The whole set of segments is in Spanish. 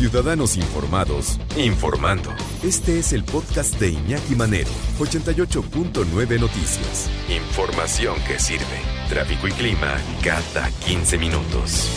Ciudadanos Informados, informando. Este es el podcast de Iñaki Manero, 88.9 Noticias. Información que sirve. Tráfico y clima cada 15 minutos.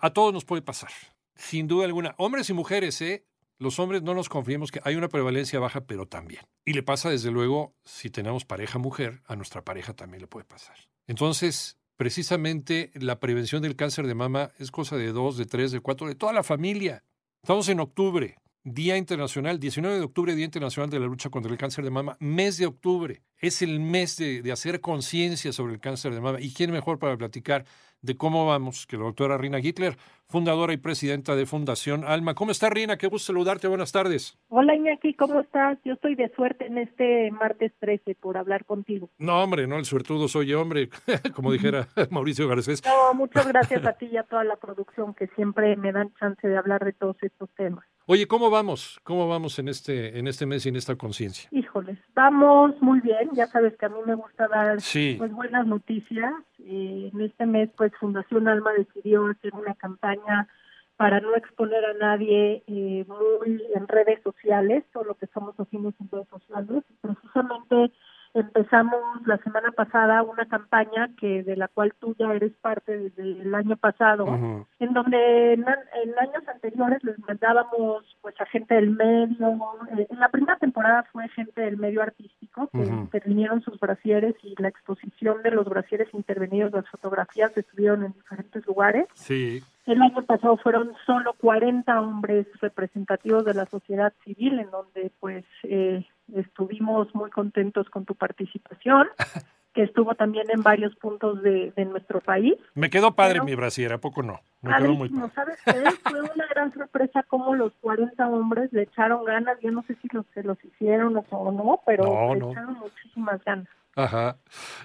A todos nos puede pasar, sin duda alguna. Hombres y mujeres, ¿eh? Los hombres no nos confiemos que hay una prevalencia baja, pero también. Y le pasa, desde luego, si tenemos pareja mujer, a nuestra pareja también le puede pasar. Entonces, precisamente la prevención del cáncer de mama es cosa de dos, de tres, de cuatro, de toda la familia. Estamos en octubre, Día Internacional, 19 de octubre, Día Internacional de la Lucha contra el Cáncer de Mama, mes de octubre. Es el mes de, de hacer conciencia sobre el cáncer de mama. ¿Y quién mejor para platicar de cómo vamos que la doctora Rina Hitler, fundadora y presidenta de Fundación Alma? ¿Cómo está Rina? Qué gusto saludarte. Buenas tardes. Hola Iñaki, ¿cómo estás? Yo estoy de suerte en este martes 13 por hablar contigo. No, hombre, no, el suertudo soy yo, hombre, como dijera Mauricio Garcés. No, muchas gracias a ti y a toda la producción que siempre me dan chance de hablar de todos estos temas. Oye, ¿cómo vamos? ¿Cómo vamos en este, en este mes y en esta conciencia? Híjoles, vamos muy bien. Ya sabes que a mí me gusta dar Sí. pues buenas noticias. Eh, en este mes, pues Fundación Alma decidió hacer una campaña para no exponer a nadie eh, muy en redes sociales, todo lo que estamos haciendo en redes sociales. Precisamente empezamos la semana pasada una campaña que de la cual tú ya eres parte desde el año pasado, en donde en, años anteriores les mandábamos pues a gente del medio, eh, en la primera temporada fue gente del medio artístico que Ujú. intervinieron sus brasieres y la exposición de los brasieres intervenidos, las fotografías estuvieron en diferentes lugares. Sí. El año pasado fueron solo 40 hombres representativos de la sociedad civil, en donde pues eh, estuvimos muy contentos con tu participación, que estuvo también en varios puntos de, de nuestro país. Me quedó padre Pero- mi brasier, ¿a poco no? Me quedó muy padre. ¿sabes qué? Fue una gran sorpresa cómo los 40 hombres le echaron ganas, yo no sé si los, se los hicieron o no, pero No, le no. echaron muchísimas ganas. Ajá.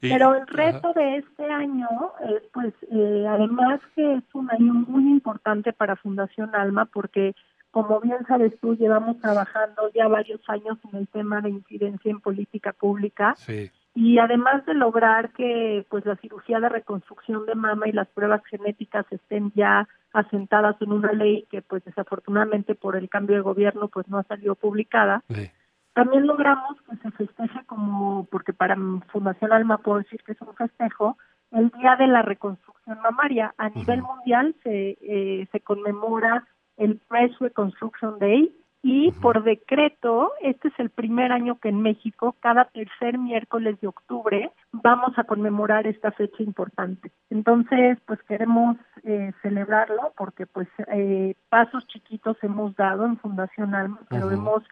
Y- Pero el ajá. reto de este año es, pues, eh, además que es un año muy importante para Fundación Alma, porque, como bien sabes tú, llevamos trabajando ya varios años en el tema de incidencia en política pública Sí. y además de lograr que, pues, la cirugía de reconstrucción de mama y las pruebas genéticas estén ya asentadas en una ley que, pues, desafortunadamente por el cambio de gobierno, pues, no ha salido publicada. sí. También logramos que se festeje como, porque para Fundación Alma puedo decir que es un festejo, el Día de la Reconstrucción Mamaria. A nivel mundial se, eh, se conmemora el Breast Reconstruction Day y por decreto, este es el primer año que en México, cada tercer miércoles de octubre, vamos a conmemorar esta fecha importante. Entonces, pues queremos eh, celebrarlo porque pues eh, pasos chiquitos hemos dado en Fundación Alma, pero hemos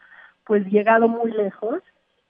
pues llegado muy lejos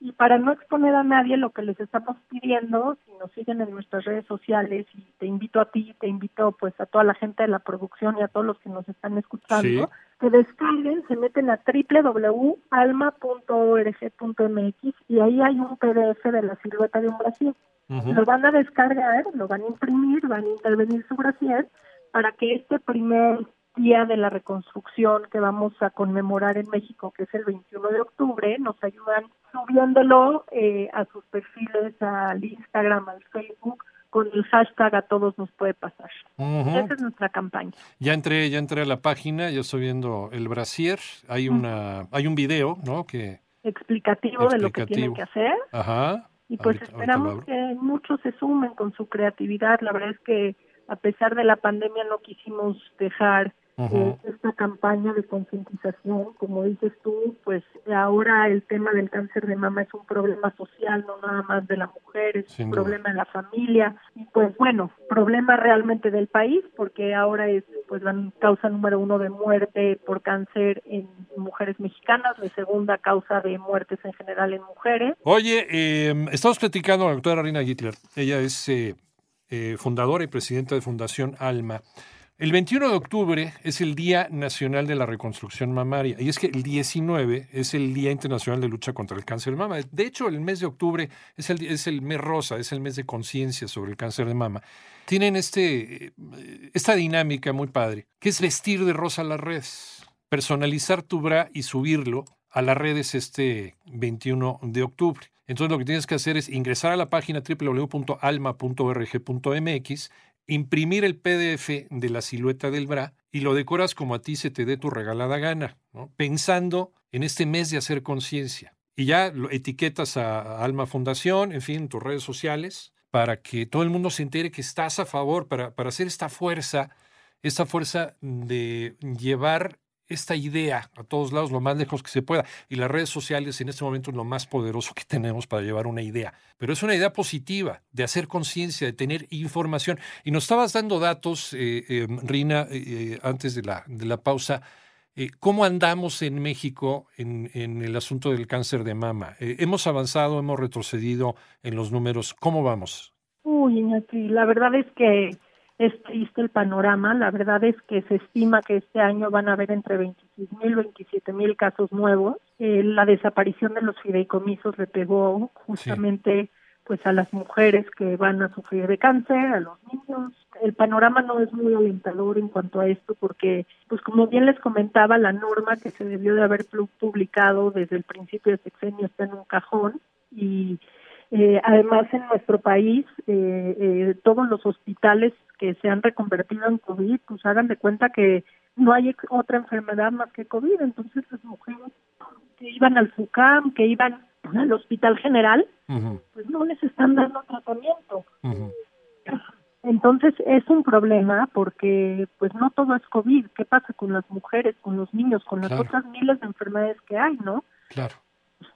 y para no exponer a nadie lo que les estamos pidiendo, si nos siguen en nuestras redes sociales y te invito a ti, te invito pues a toda la gente de la producción y a todos los que nos están escuchando, Sí. que descarguen, se meten a www.alma.org.mx y ahí hay un PDF de la silueta de un brasier. Ujú. Lo van a descargar, lo van a imprimir, van a intervenir su brasier para que este primer día de la reconstrucción que vamos a conmemorar en México, que es el 21 de octubre, nos ayudan subiéndolo eh, a sus perfiles, al Instagram, al Facebook, con el hashtag a todos nos puede pasar. Esa es nuestra campaña. Ya entré, ya entré a la página, ya estoy viendo el brasier. Hay una, hay un video, ¿no? Que, Explicativo, de lo que tienen Explicativo. que hacer. ajá. Y pues Ahorita- esperamos que muchos se sumen con su creatividad. La verdad es que a pesar de la pandemia no quisimos dejar Eh, esta campaña de concientización. Como dices tú, pues ahora el tema del cáncer de mama es un problema social, no nada más de la mujer, es Sin un duda. problema de la familia. Y pues bueno, problema realmente del país, porque ahora es pues la causa número uno de muerte por cáncer en mujeres mexicanas, la segunda causa de muertes en general en mujeres. Oye, eh, estamos platicando con la doctora Rina Hitler. Ella es eh, eh, fundadora y presidenta de Fundación Alma. El 21 de octubre es el Día Nacional de la Reconstrucción Mamaria. Y es que el 19 es el Día Internacional de Lucha contra el Cáncer de Mama. De hecho, el mes de octubre es el, es el mes rosa, es el mes de conciencia sobre el cáncer de mama. Tienen este, eh, esta dinámica muy padre, que es vestir de rosa las redes, personalizar tu bra y subirlo a las redes este 21 de octubre. Entonces lo que tienes que hacer es ingresar a la página www.alma.org.mx imprimir el PDF de la silueta del bra y lo decoras como a ti se te dé tu regalada gana, pensando en este mes de hacer conciencia. Y ya lo etiquetas a Alma Fundación, en fin, en tus redes sociales, para que todo el mundo se entere que estás a favor, para, para hacer esta fuerza, esta fuerza de llevar esta idea a todos lados lo más lejos que se pueda. Y las redes sociales en este momento es lo más poderoso que tenemos para llevar una idea. Pero es una idea positiva, de hacer conciencia, de tener información. Y nos estabas dando datos, eh, eh, Rina, eh, antes de la, de la pausa. ¿Cómo andamos en México en, en, el asunto del cáncer de mama? ¿Hemos avanzado, hemos retrocedido en los números? ¿Cómo vamos? Uy, la verdad es que es triste el panorama. La verdad es que se estima que este año van a haber entre 26 mil y 27 mil casos nuevos. Eh, la desaparición de los fideicomisos le pegó justamente pues a las mujeres que van a sufrir de cáncer, a los niños. El panorama no es muy alentador en cuanto a esto porque, pues como bien les comentaba, la norma que se debió de haber publicado desde el principio de sexenio está en un cajón y eh, además, en nuestro país, eh, eh, todos los hospitales que se han reconvertido en COVID, pues hagan de cuenta que no hay otra enfermedad más que COVID. Entonces, las mujeres que iban al FUCAM, que iban al Hospital General, pues no les están dando tratamiento. Entonces es un problema porque pues no todo es COVID. ¿Qué pasa con las mujeres, con los niños, con las otras miles de enfermedades que hay, no? Claro.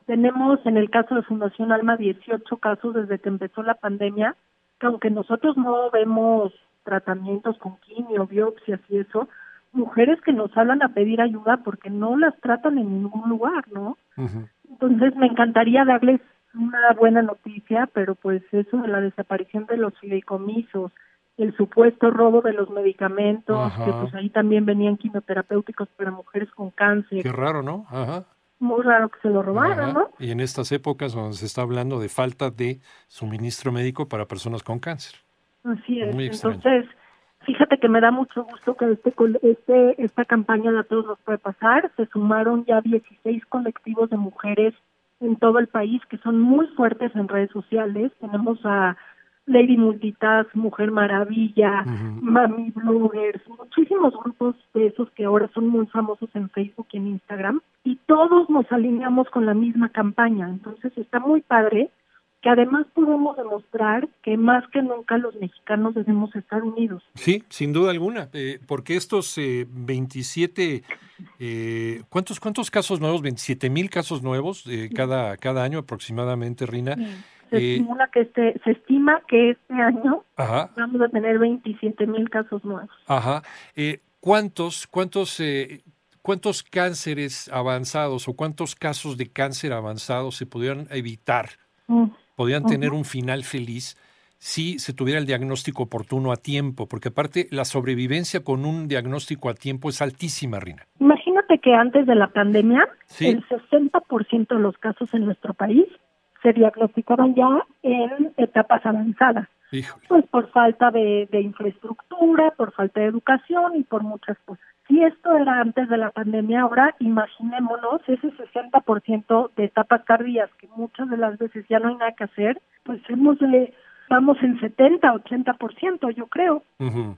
Tenemos en el caso de Fundación Alma 18 casos desde que empezó la pandemia, que aunque nosotros no vemos tratamientos con quimio, biopsias y eso, mujeres que nos hablan a pedir ayuda porque no las tratan en ningún lugar, ¿no? Entonces me encantaría darles una buena noticia, pero pues eso de la desaparición de los fideicomisos, el supuesto robo de los medicamentos, que pues ahí también venían quimioterapéuticos para mujeres con cáncer. Qué raro, ¿no? Ajá muy raro que se lo robaran, ¿no? Y en estas épocas donde se está hablando de falta de suministro médico para personas con cáncer. Así es. Entonces, fíjate que me da mucho gusto que este, este esta campaña de a todos nos puede pasar. Se sumaron ya 16 colectivos de mujeres en todo el país que son muy fuertes en redes sociales. Tenemos a Lady Multitask, Mujer Maravilla, Mami Bloggers, muchísimos grupos de esos que ahora son muy famosos en Facebook y en Instagram, y todos nos alineamos con la misma campaña. Entonces está muy padre que además podemos demostrar que más que nunca los mexicanos debemos estar unidos. Sí, sin duda alguna, eh, porque estos eh, 27, eh, ¿cuántos, ¿cuántos casos nuevos? 27 mil casos nuevos eh, cada, cada año aproximadamente, Rina. Se, eh, estima que este, se estima que este año vamos a tener 27 mil casos nuevos. Ajá. Eh, ¿Cuántos, cuántos, eh, cuántos cánceres avanzados o cuántos casos de cáncer avanzado se pudieran evitar? Mm. Podrían tener un final feliz si se tuviera el diagnóstico oportuno a tiempo, porque aparte la sobrevivencia con un diagnóstico a tiempo es altísima, Rina. Imagínate que antes de la pandemia, el 60% de los casos en nuestro país se diagnosticaban ya en etapas avanzadas. Pues por falta de, infraestructura, por falta de educación y por muchas cosas. Si esto era antes de la pandemia, ahora imaginémonos ese 60% de etapas tardías que muchas de las veces ya no hay nada que hacer, pues hemos de estamos en 70, 80%, yo creo.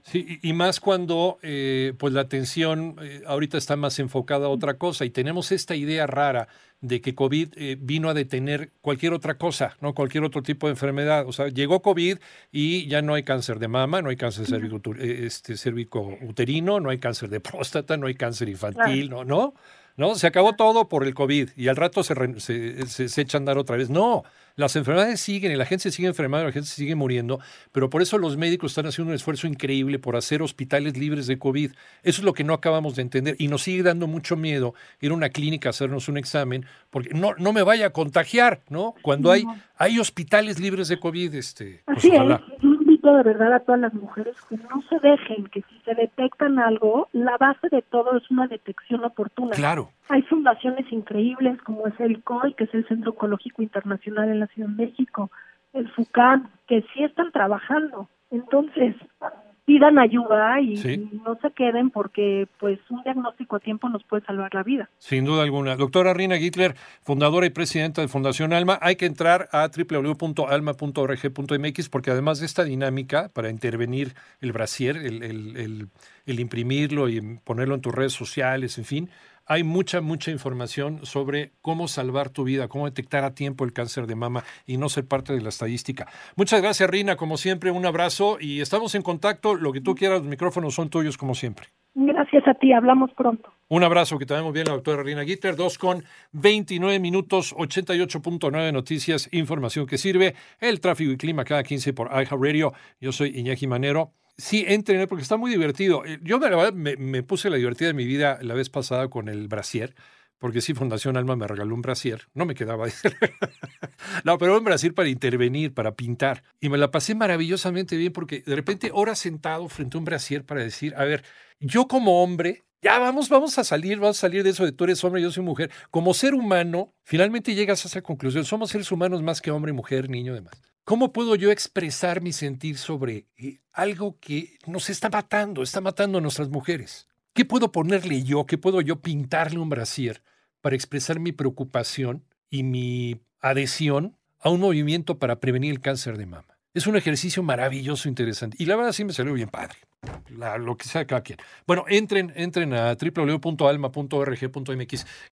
Sí, y más cuando eh, pues la atención eh, ahorita está más enfocada a otra cosa y tenemos esta idea rara de que COVID eh, vino a detener cualquier otra cosa, no cualquier otro tipo de enfermedad. O sea, llegó COVID y ya no hay cáncer de mama, no hay cáncer cérvico, este, cérvico uterino, no hay cáncer de próstata, no hay cáncer infantil, ¿no? ¿no? ¿No? Se acabó todo por el COVID y al rato se, se, se, echa a andar otra vez. No, las enfermedades siguen y la gente se sigue enfermando, la gente se sigue muriendo, pero por eso los médicos están haciendo un esfuerzo increíble por hacer hospitales libres de COVID. Eso es lo que no acabamos de entender y nos sigue dando mucho miedo ir a una clínica a hacernos un examen porque no, no me vaya a contagiar, ¿no? Cuando hay, hay hospitales libres de COVID, este, pues Así de verdad a todas las mujeres que no se dejen, que si se detectan algo, la base de todo es una detección oportuna. Claro. Hay fundaciones increíbles como es el COI, que es el Centro Ecológico Internacional en la Ciudad de México, el FUCAN, que sí están trabajando. Entonces, pidan ayuda y, no se queden porque pues un diagnóstico a tiempo nos puede salvar la vida. Sin duda alguna. Doctora Rina Gittler, fundadora y presidenta de Fundación Alma, hay que entrar a www.alma.org.mx porque además de esta dinámica para intervenir el brasier, el, el, el imprimirlo y ponerlo en tus redes sociales, en fin, hay mucha, mucha información sobre cómo salvar tu vida, cómo detectar a tiempo el cáncer de mama y no ser parte de la estadística. Muchas gracias, Rina. Como siempre, un abrazo y estamos en contacto. Lo que tú quieras, los micrófonos son tuyos, como siempre. Gracias a ti, hablamos pronto. Un abrazo, que te vemos bien la doctora Rina Gitter. Dos con 29 minutos, 88.9 noticias, información que sirve. El tráfico y clima cada 15 por Radio. Yo soy Iñaki Manero. Sí, entren, porque está muy divertido. Eh, yo me, me, puse la divertida de mi vida la vez pasada con el brasier, porque sí, Fundación Alma me regaló un brasier. No me quedaba. no, pero un brasier para intervenir, para pintar. Y me la pasé maravillosamente bien, porque de repente, horas sentado frente a un brasier para decir, a ver, yo como hombre ya vamos, vamos a salir, vamos a salir de eso de tú eres hombre, yo soy mujer. Como ser humano, finalmente llegas a esa conclusión. Somos seres humanos más que hombre, mujer, niño, demás. ¿Cómo puedo yo expresar mi sentir sobre eh, algo que nos está matando, está matando a nuestras mujeres? ¿Qué puedo ponerle yo? ¿Qué puedo yo pintarle un brasier para expresar mi preocupación y mi adhesión a un movimiento para prevenir el cáncer de mama? Es un ejercicio maravilloso, interesante. Y la verdad sí me salió bien padre. lo que sea cada quien. Bueno, entren, entren a www.alma.org.mx.